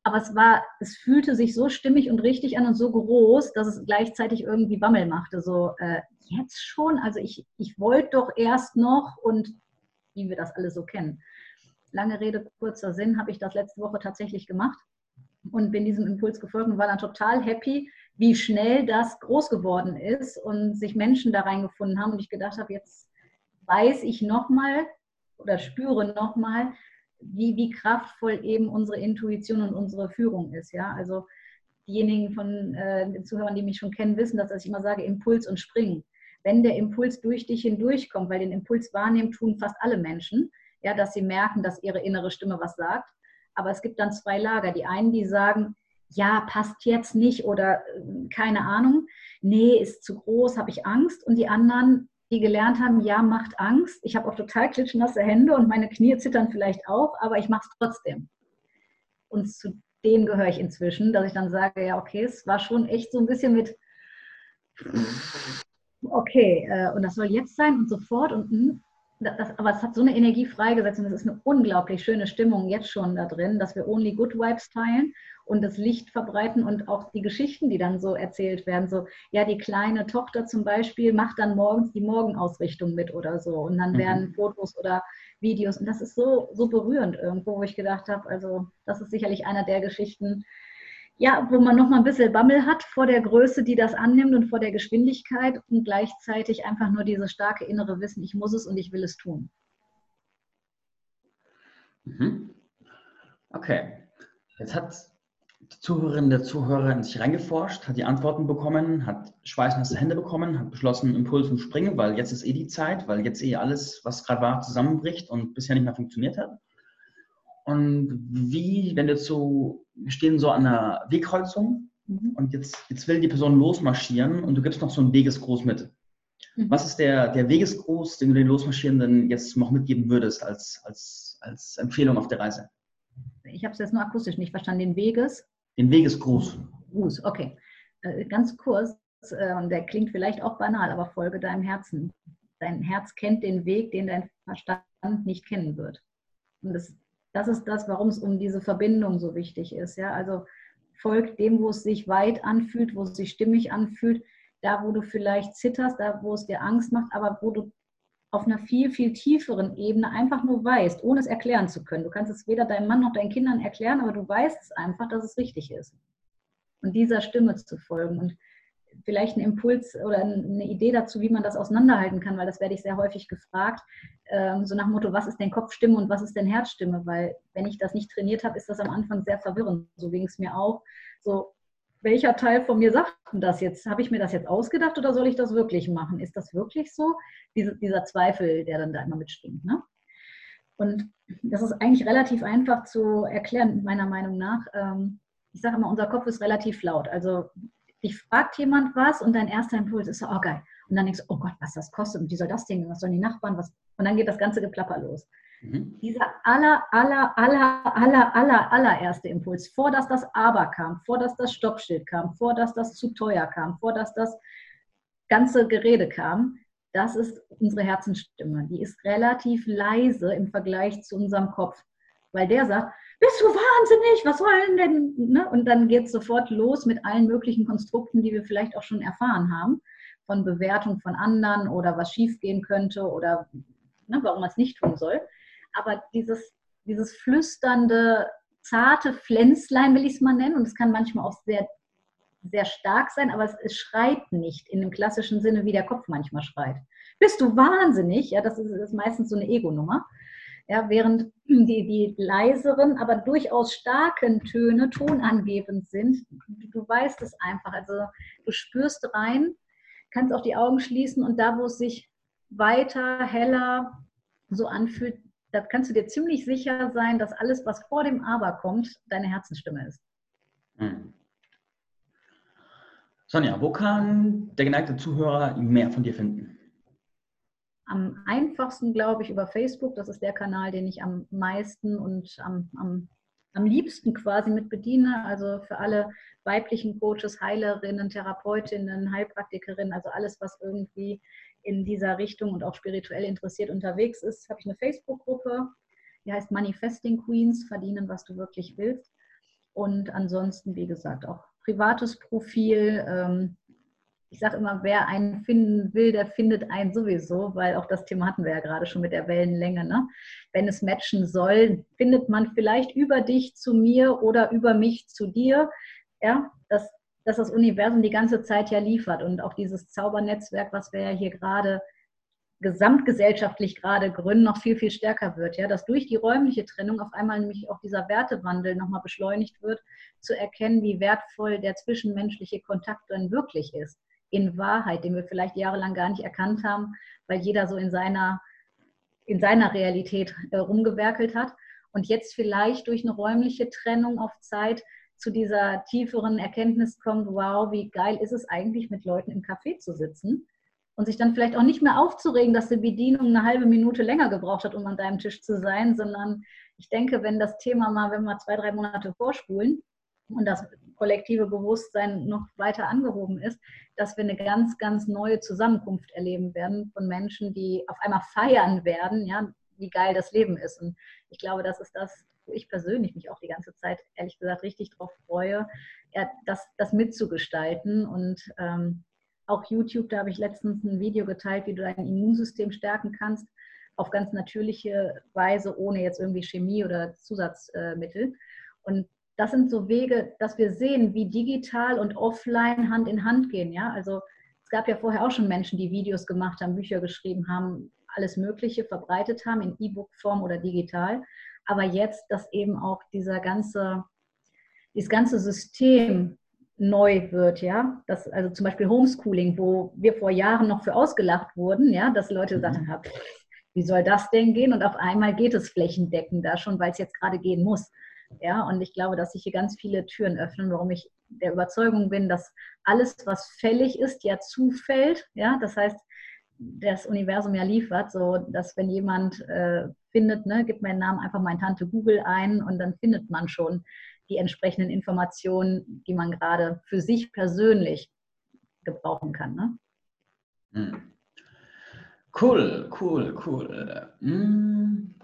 aber es war, es fühlte sich so stimmig und richtig an und so groß, dass es gleichzeitig irgendwie Bammel machte. So, äh, jetzt schon? Also ich, ich wollte doch erst noch und wie wir das alle so kennen. Lange Rede, kurzer Sinn, habe ich das letzte Woche tatsächlich gemacht und bin diesem Impuls gefolgt und war dann total happy, wie schnell das groß geworden ist und sich Menschen da reingefunden haben und ich gedacht habe, jetzt weiß ich nochmal oder spüre nochmal, wie, wie kraftvoll eben unsere Intuition und unsere Führung ist. Ja? Also diejenigen von äh, den Zuhörern, die mich schon kennen, wissen, dass ich immer sage, Impuls und Springen. Wenn der Impuls durch dich hindurchkommt, weil den Impuls wahrnehmen tun fast alle Menschen, ja, dass sie merken, dass ihre innere Stimme was sagt. Aber es gibt dann zwei Lager. Die einen, die sagen, ja, passt jetzt nicht oder äh, keine Ahnung, nee, ist zu groß, habe ich Angst. Und die anderen, die gelernt haben, ja, macht Angst. Ich habe auch total klitschnasse Hände und meine Knie zittern vielleicht auch, aber ich mache es trotzdem. Und zu denen gehöre ich inzwischen, dass ich dann sage, ja, okay, es war schon echt so ein bisschen mit, okay, äh, und das soll jetzt sein und sofort und hm, das, aber es hat so eine Energie freigesetzt und es ist eine unglaublich schöne Stimmung jetzt schon da drin, dass wir Only Good Vibes teilen und das Licht verbreiten und auch die Geschichten, die dann so erzählt werden. So, ja, die kleine Tochter zum Beispiel macht dann morgens die Morgenausrichtung mit oder so und dann mhm. werden Fotos oder Videos und das ist so, so berührend irgendwo, wo ich gedacht habe, also das ist sicherlich einer der Geschichten, ja, wo man noch mal ein bisschen Bammel hat vor der Größe, die das annimmt und vor der Geschwindigkeit und gleichzeitig einfach nur dieses starke innere Wissen, ich muss es und ich will es tun. Mhm. Okay. Jetzt hat die Zuhörerin der Zuhörer in sich reingeforscht, hat die Antworten bekommen, hat schweißnasse Hände bekommen, hat beschlossen, Impuls und Springen, weil jetzt ist eh die Zeit, weil jetzt eh alles, was gerade war, zusammenbricht und bisher nicht mehr funktioniert hat. Und wie, wenn wir so, wir stehen so an einer Wegkreuzung mhm. und jetzt, jetzt will die Person losmarschieren und du gibst noch so einen Wegesgruß mit. Mhm. Was ist der, der Wegesgruß, den du den Losmarschierenden jetzt noch mitgeben würdest als, als, als Empfehlung auf der Reise? Ich habe es jetzt nur akustisch nicht verstanden. Den Weges? Den Wegesgruß. Gruß, okay. Äh, ganz kurz, äh, der klingt vielleicht auch banal, aber folge deinem Herzen. Dein Herz kennt den Weg, den dein Verstand nicht kennen wird. Und das das ist das, warum es um diese Verbindung so wichtig ist. Ja? Also folgt dem, wo es sich weit anfühlt, wo es sich stimmig anfühlt, da, wo du vielleicht zitterst, da, wo es dir Angst macht, aber wo du auf einer viel, viel tieferen Ebene einfach nur weißt, ohne es erklären zu können. Du kannst es weder deinem Mann noch deinen Kindern erklären, aber du weißt es einfach, dass es richtig ist. Und dieser Stimme zu folgen. Und vielleicht einen Impuls oder eine Idee dazu, wie man das auseinanderhalten kann, weil das werde ich sehr häufig gefragt. Ähm, so nach dem Motto, was ist denn Kopfstimme und was ist denn Herzstimme? Weil wenn ich das nicht trainiert habe, ist das am Anfang sehr verwirrend. So ging es mir auch. So, welcher Teil von mir sagt das jetzt? Habe ich mir das jetzt ausgedacht oder soll ich das wirklich machen? Ist das wirklich so? Diese, dieser Zweifel, der dann da immer mitschwingt. Ne? Und das ist eigentlich relativ einfach zu erklären, meiner Meinung nach. Ähm, ich sage immer, unser Kopf ist relativ laut. Also dich fragt jemand was und dein erster Impuls ist so, oh geil. Und dann denkst du, oh Gott, was das kostet und wie soll das Ding, was sollen die Nachbarn, was. Und dann geht das ganze Geplapper los. Mhm. Dieser aller, aller, aller, aller, aller, allererste Impuls, vor dass das Aber kam, vor dass das Stoppschild kam, vor dass das zu teuer kam, vor dass das ganze Gerede kam, das ist unsere Herzensstimme. Die ist relativ leise im Vergleich zu unserem Kopf, weil der sagt, bist du wahnsinnig, was sollen denn? Ne? Und dann geht es sofort los mit allen möglichen Konstrukten, die wir vielleicht auch schon erfahren haben, von Bewertung von anderen oder was schiefgehen könnte oder ne, warum man es nicht tun soll. Aber dieses, dieses flüsternde, zarte Pflänzlein will ich es mal nennen, und es kann manchmal auch sehr, sehr stark sein, aber es, es schreit nicht in dem klassischen Sinne, wie der Kopf manchmal schreit. Bist du wahnsinnig? Ja, das ist, das ist meistens so eine Ego-Nummer. Ja, während die, die leiseren, aber durchaus starken Töne tonangebend sind. Du weißt es einfach. Also du spürst rein, kannst auch die Augen schließen und da, wo es sich weiter, heller so anfühlt, da kannst du dir ziemlich sicher sein, dass alles, was vor dem Aber kommt, deine Herzensstimme ist. Hm. Sonja, wo kann der geneigte Zuhörer mehr von dir finden? Am einfachsten, glaube ich, über Facebook. Das ist der Kanal, den ich am meisten und am, am, am liebsten quasi mit bediene. Also für alle weiblichen Coaches, Heilerinnen, Therapeutinnen, Heilpraktikerinnen, also alles, was irgendwie in dieser Richtung und auch spirituell interessiert unterwegs ist, habe ich eine Facebook-Gruppe, die heißt Manifesting Queens, verdienen, was du wirklich willst. Und ansonsten, wie gesagt, auch privates Profil. Ähm, ich sage immer, wer einen finden will, der findet einen sowieso, weil auch das Thema hatten wir ja gerade schon mit der Wellenlänge. Ne? Wenn es matchen soll, findet man vielleicht über dich zu mir oder über mich zu dir. Ja, das dass das Universum die ganze Zeit ja liefert und auch dieses Zaubernetzwerk, was wir ja hier gerade gesamtgesellschaftlich gerade gründen, noch viel, viel stärker wird. Ja, dass durch die räumliche Trennung auf einmal nämlich auch dieser Wertewandel nochmal beschleunigt wird, zu erkennen, wie wertvoll der zwischenmenschliche Kontakt dann wirklich ist. In Wahrheit, den wir vielleicht jahrelang gar nicht erkannt haben, weil jeder so in seiner, in seiner Realität äh, rumgewerkelt hat. Und jetzt vielleicht durch eine räumliche Trennung auf Zeit zu dieser tieferen Erkenntnis kommt, wow, wie geil ist es eigentlich, mit Leuten im Café zu sitzen und sich dann vielleicht auch nicht mehr aufzuregen, dass die Bedienung eine halbe Minute länger gebraucht hat, um an deinem Tisch zu sein, sondern ich denke, wenn das Thema mal, wenn wir zwei, drei Monate vorspulen und das kollektive Bewusstsein noch weiter angehoben ist, dass wir eine ganz, ganz neue Zusammenkunft erleben werden von Menschen, die auf einmal feiern werden, ja, wie geil das Leben ist. Und ich glaube, das ist das, wo ich persönlich mich auch die ganze Zeit, ehrlich gesagt, richtig drauf freue, ja, das, das mitzugestalten. Und ähm, auch YouTube, da habe ich letztens ein Video geteilt, wie du dein Immunsystem stärken kannst, auf ganz natürliche Weise, ohne jetzt irgendwie Chemie oder Zusatzmittel. Und das sind so Wege, dass wir sehen, wie digital und offline Hand in Hand gehen. Ja, also es gab ja vorher auch schon Menschen, die Videos gemacht haben, Bücher geschrieben haben, alles Mögliche verbreitet haben in E-Book-Form oder digital aber jetzt, dass eben auch dieser ganze, dieses ganze System neu wird, ja, das, also zum Beispiel Homeschooling, wo wir vor Jahren noch für ausgelacht wurden, ja, dass Leute mhm. haben, wie soll das denn gehen? Und auf einmal geht es flächendeckend da schon, weil es jetzt gerade gehen muss. Ja, und ich glaube, dass sich hier ganz viele Türen öffnen, warum ich der Überzeugung bin, dass alles, was fällig ist, ja zufällt. Ja, das heißt, das Universum ja liefert, so dass wenn jemand äh, findet, ne, gibt meinen Namen einfach meine Tante Google ein und dann findet man schon die entsprechenden Informationen, die man gerade für sich persönlich gebrauchen kann. Ne? Hm. Cool, cool, cool. Mm.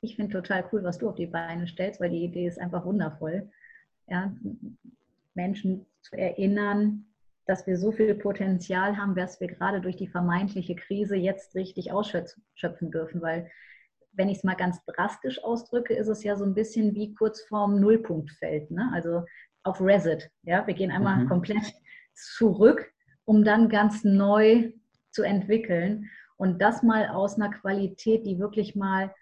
Ich finde total cool, was du auf die Beine stellst, weil die Idee ist einfach wundervoll. Ja, Menschen zu erinnern, dass wir so viel Potenzial haben, was wir gerade durch die vermeintliche Krise jetzt richtig ausschöpfen dürfen. Weil, wenn ich es mal ganz drastisch ausdrücke, ist es ja so ein bisschen wie kurz vorm Nullpunktfeld. Ne? Also auf Reset. Ja? Wir gehen einmal mhm. komplett zurück, um dann ganz neu zu entwickeln. Und das mal aus einer Qualität, die wirklich mal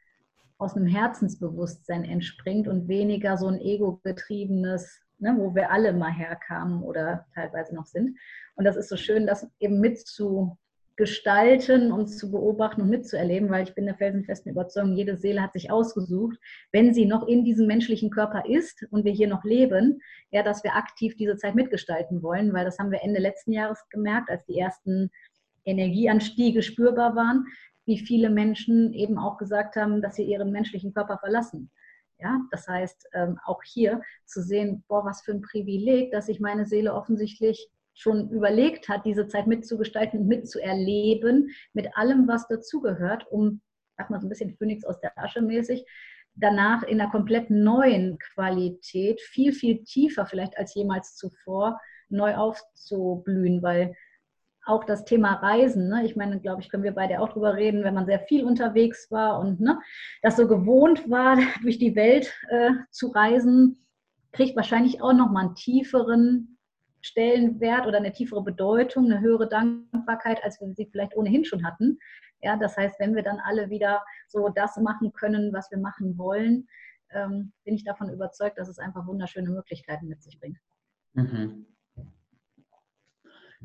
aus einem Herzensbewusstsein entspringt und weniger so ein ego-getriebenes ne, wo wir alle mal herkamen oder teilweise noch sind. Und das ist so schön, das eben mitzugestalten und zu beobachten und mitzuerleben, weil ich bin der felsenfesten Überzeugung, jede Seele hat sich ausgesucht, wenn sie noch in diesem menschlichen Körper ist und wir hier noch leben, ja, dass wir aktiv diese Zeit mitgestalten wollen, weil das haben wir Ende letzten Jahres gemerkt, als die ersten Energieanstiege spürbar waren, wie viele Menschen eben auch gesagt haben, dass sie ihren menschlichen Körper verlassen. Ja, das heißt, ähm, auch hier zu sehen, boah, was für ein Privileg, dass sich meine Seele offensichtlich schon überlegt hat, diese Zeit mitzugestalten und mitzuerleben, mit allem, was dazugehört, um, sag mal so ein bisschen Phönix aus der Asche mäßig, danach in einer komplett neuen Qualität, viel, viel tiefer vielleicht als jemals zuvor, neu aufzublühen, weil auch das Thema Reisen. Ne? Ich meine, glaube ich, können wir beide auch drüber reden, wenn man sehr viel unterwegs war und ne, das so gewohnt war, durch die Welt äh, zu reisen, kriegt wahrscheinlich auch nochmal einen tieferen Stellenwert oder eine tiefere Bedeutung, eine höhere Dankbarkeit, als wir sie vielleicht ohnehin schon hatten. Ja, das heißt, wenn wir dann alle wieder so das machen können, was wir machen wollen, ähm, bin ich davon überzeugt, dass es einfach wunderschöne Möglichkeiten mit sich bringt. Mhm.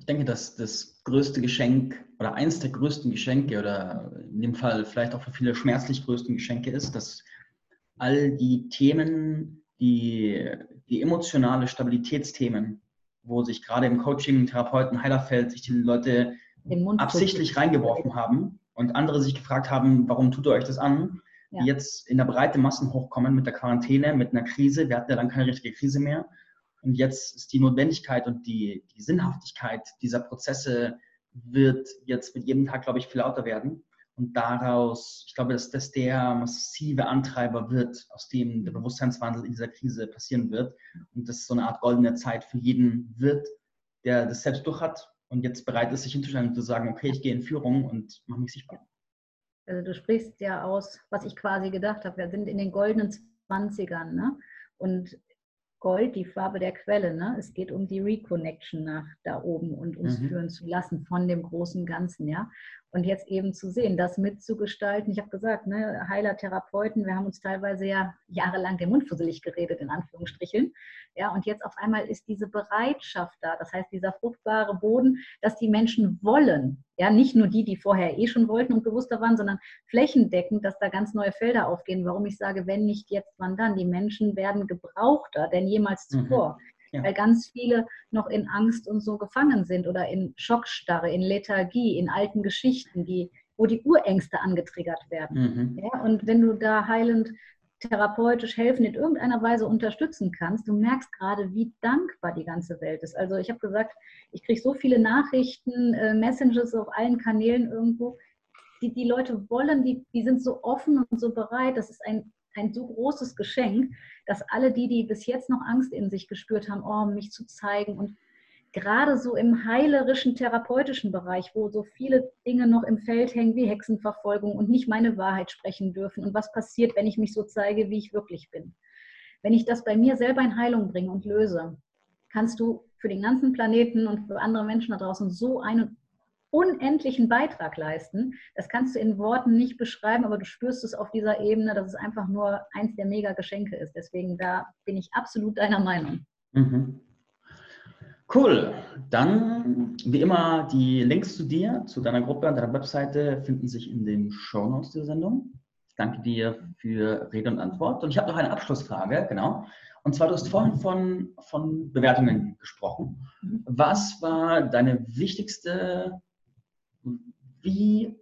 Ich denke, dass das größte Geschenk oder eines der größten Geschenke oder in dem Fall vielleicht auch für viele schmerzlich größten Geschenke ist, dass all die Themen, die, die emotionale Stabilitätsthemen, wo sich gerade im Coaching, Therapeuten, Heilerfeld sich die Leute absichtlich reingeworfen haben und andere sich gefragt haben, warum tut ihr euch das an? Ja. Die jetzt in der breite Massen hochkommen mit der Quarantäne, mit einer Krise. Wir hatten ja dann keine richtige Krise mehr. Und jetzt ist die Notwendigkeit und die, die Sinnhaftigkeit dieser Prozesse wird jetzt mit jedem Tag, glaube ich, viel lauter werden. Und daraus, ich glaube, dass das der massive Antreiber wird, aus dem der Bewusstseinswandel in dieser Krise passieren wird. Und das so eine Art goldene Zeit für jeden wird, der das selbst durch hat und jetzt bereit ist, sich hinzustellen und zu sagen, okay, ich gehe in Führung und mache mich sichtbar. Also du sprichst ja aus, was ich quasi gedacht habe. Wir sind in den goldenen 20ern. Ne? Und Gold, die Farbe der Quelle. Ne? Es geht um die Reconnection nach da oben und uns mhm. führen zu lassen von dem großen Ganzen. Ja? Und jetzt eben zu sehen, das mitzugestalten. Ich habe gesagt, ne, Heiler, Therapeuten, wir haben uns teilweise ja jahrelang den Mund fusselig geredet, in Anführungsstrichen. Ja, und jetzt auf einmal ist diese Bereitschaft da. Das heißt, dieser fruchtbare Boden, dass die Menschen wollen. Ja, nicht nur die, die vorher eh schon wollten und bewusster waren, sondern flächendeckend, dass da ganz neue Felder aufgehen. Warum ich sage, wenn nicht jetzt, wann dann? Die Menschen werden gebrauchter denn jemals mhm. zuvor. Mhm. Ja. Weil ganz viele noch in Angst und so gefangen sind oder in Schockstarre, in Lethargie, in alten Geschichten, die, wo die Urängste angetriggert werden. Mhm. Ja, und wenn du da heilend therapeutisch helfen, in irgendeiner Weise unterstützen kannst, du merkst gerade, wie dankbar die ganze Welt ist. Also ich habe gesagt, ich kriege so viele Nachrichten, äh, Messages auf allen Kanälen irgendwo. Die, die Leute wollen, die, die sind so offen und so bereit. Das ist ein ein so großes Geschenk, dass alle die, die bis jetzt noch Angst in sich gespürt haben, oh, mich zu zeigen und gerade so im heilerischen, therapeutischen Bereich, wo so viele Dinge noch im Feld hängen wie Hexenverfolgung und nicht meine Wahrheit sprechen dürfen und was passiert, wenn ich mich so zeige, wie ich wirklich bin. Wenn ich das bei mir selber in Heilung bringe und löse, kannst du für den ganzen Planeten und für andere Menschen da draußen so einen unendlichen Beitrag leisten. Das kannst du in Worten nicht beschreiben, aber du spürst es auf dieser Ebene, dass es einfach nur eins der Mega-Geschenke ist. Deswegen da bin ich absolut deiner Meinung. Mhm. Cool. Dann, wie immer, die Links zu dir, zu deiner Gruppe und deiner Webseite finden sich in den Show Notes der Sendung. Ich danke dir für Rede und Antwort. Und ich habe noch eine Abschlussfrage, genau. Und zwar, du hast vorhin von, von Bewertungen gesprochen. Mhm. Was war deine wichtigste wie,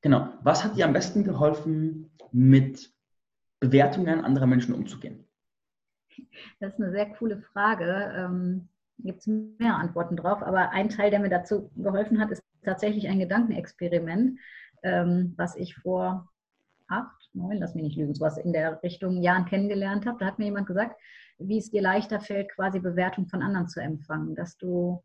genau, was hat dir am besten geholfen, mit Bewertungen anderer Menschen umzugehen? Das ist eine sehr coole Frage. Ähm, Gibt es mehr Antworten drauf, aber ein Teil, der mir dazu geholfen hat, ist tatsächlich ein Gedankenexperiment, ähm, was ich vor acht, neun, lass mich nicht lügen, sowas in der Richtung Jahren kennengelernt habe. Da hat mir jemand gesagt, wie es dir leichter fällt, quasi Bewertung von anderen zu empfangen, dass du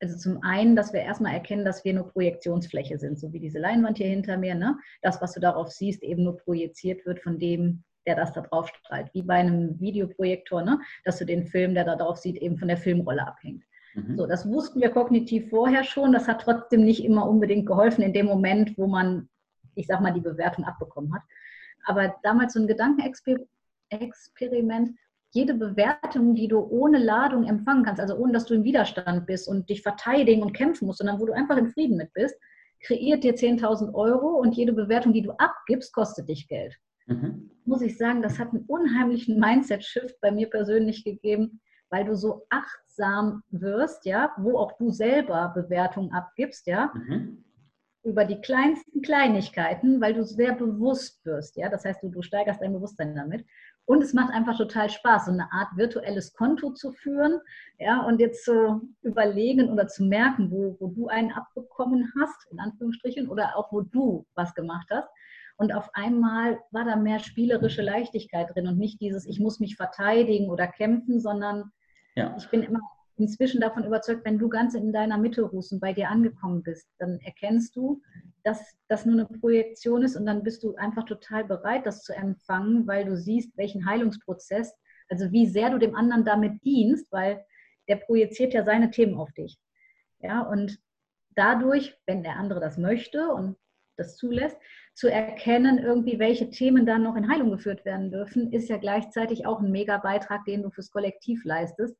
also zum einen, dass wir erstmal erkennen, dass wir nur Projektionsfläche sind, so wie diese Leinwand hier hinter mir. Ne? Das, was du darauf siehst, eben nur projiziert wird von dem, der das da drauf strahlt. Wie bei einem Videoprojektor, ne? dass du den Film, der da drauf sieht, eben von der Filmrolle abhängt. Mhm. So, das wussten wir kognitiv vorher schon. Das hat trotzdem nicht immer unbedingt geholfen in dem Moment, wo man, ich sag mal, die Bewertung abbekommen hat. Aber damals so ein Gedankenexperiment, jede Bewertung, die du ohne Ladung empfangen kannst, also ohne dass du im Widerstand bist und dich verteidigen und kämpfen musst, sondern wo du einfach im Frieden mit bist, kreiert dir 10.000 Euro und jede Bewertung, die du abgibst, kostet dich Geld. Mhm. Muss ich sagen, das hat einen unheimlichen Mindset-Shift bei mir persönlich gegeben, weil du so achtsam wirst, ja, wo auch du selber Bewertungen abgibst, ja, mhm. über die kleinsten Kleinigkeiten, weil du sehr bewusst wirst, ja, das heißt, du, du steigerst dein Bewusstsein damit. Und es macht einfach total Spaß, so eine Art virtuelles Konto zu führen ja, und jetzt zu überlegen oder zu merken, wo, wo du einen abbekommen hast, in Anführungsstrichen, oder auch wo du was gemacht hast. Und auf einmal war da mehr spielerische Leichtigkeit drin und nicht dieses, ich muss mich verteidigen oder kämpfen, sondern ja. ich bin immer inzwischen davon überzeugt, wenn du ganz in deiner Mitte ruhst und bei dir angekommen bist, dann erkennst du, dass das nur eine Projektion ist und dann bist du einfach total bereit, das zu empfangen, weil du siehst, welchen Heilungsprozess, also wie sehr du dem anderen damit dienst, weil der projiziert ja seine Themen auf dich. Ja, und dadurch, wenn der andere das möchte und das zulässt, zu erkennen, irgendwie, welche Themen dann noch in Heilung geführt werden dürfen, ist ja gleichzeitig auch ein mega Beitrag, den du fürs Kollektiv leistest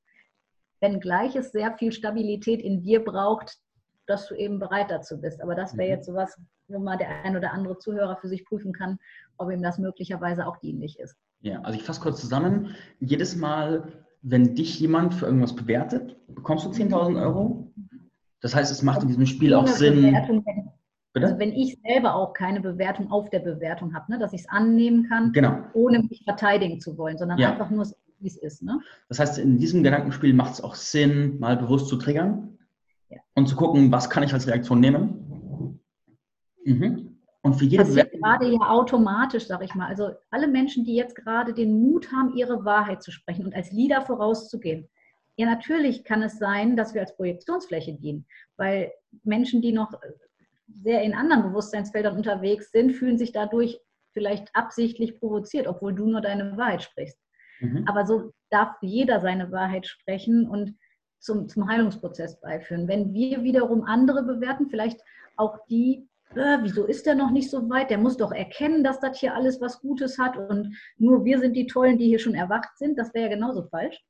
wenngleich es sehr viel Stabilität in dir braucht, dass du eben bereit dazu bist. Aber das wäre mhm. jetzt sowas, wo mal der ein oder andere Zuhörer für sich prüfen kann, ob ihm das möglicherweise auch dienlich ist. Ja, also ich fasse kurz zusammen. Jedes Mal, wenn dich jemand für irgendwas bewertet, bekommst du 10.000 Euro. Das heißt, es macht in diesem Spiel auch Sinn. Bewertung, also wenn ich selber auch keine Bewertung auf der Bewertung habe, ne, dass ich es annehmen kann, genau. ohne mich verteidigen zu wollen, sondern ja. einfach nur, wie es ist. Ne? Das heißt, in diesem Gedankenspiel macht es auch Sinn, mal bewusst zu triggern ja. und zu gucken, was kann ich als Reaktion nehmen. Mhm. Und für jede Passiert gerade ja automatisch, sage ich mal. Also alle Menschen, die jetzt gerade den Mut haben, ihre Wahrheit zu sprechen und als Leader vorauszugehen. Ja, natürlich kann es sein, dass wir als Projektionsfläche dienen, weil Menschen, die noch sehr in anderen Bewusstseinsfeldern unterwegs sind, fühlen sich dadurch vielleicht absichtlich provoziert, obwohl du nur deine Wahrheit sprichst. Mhm. Aber so darf jeder seine Wahrheit sprechen und zum, zum Heilungsprozess beiführen. Wenn wir wiederum andere bewerten, vielleicht auch die, äh, wieso ist der noch nicht so weit? Der muss doch erkennen, dass das hier alles was Gutes hat und nur wir sind die Tollen, die hier schon erwacht sind. Das wäre ja genauso falsch.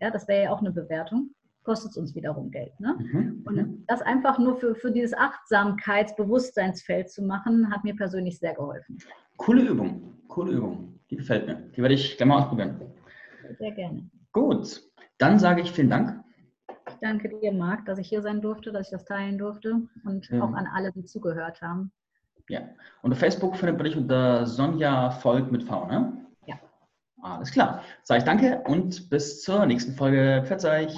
Ja, das wäre ja auch eine Bewertung. Kostet es uns wiederum Geld. Ne? Mhm. Und mhm. das einfach nur für, für dieses Achtsamkeitsbewusstseinsfeld zu machen, hat mir persönlich sehr geholfen. Coole Übung, coole Übung. Die gefällt mir. Die werde ich gerne mal ausprobieren. Sehr gerne. Gut, dann sage ich vielen Dank. Ich danke dir, Marc, dass ich hier sein durfte, dass ich das teilen durfte und ja. auch an alle, die zugehört haben. Ja, und auf Facebook findet man dich unter Sonja Volk mit V, ne? Alles klar. Sage ich danke und bis zur nächsten Folge. Pfiat euch.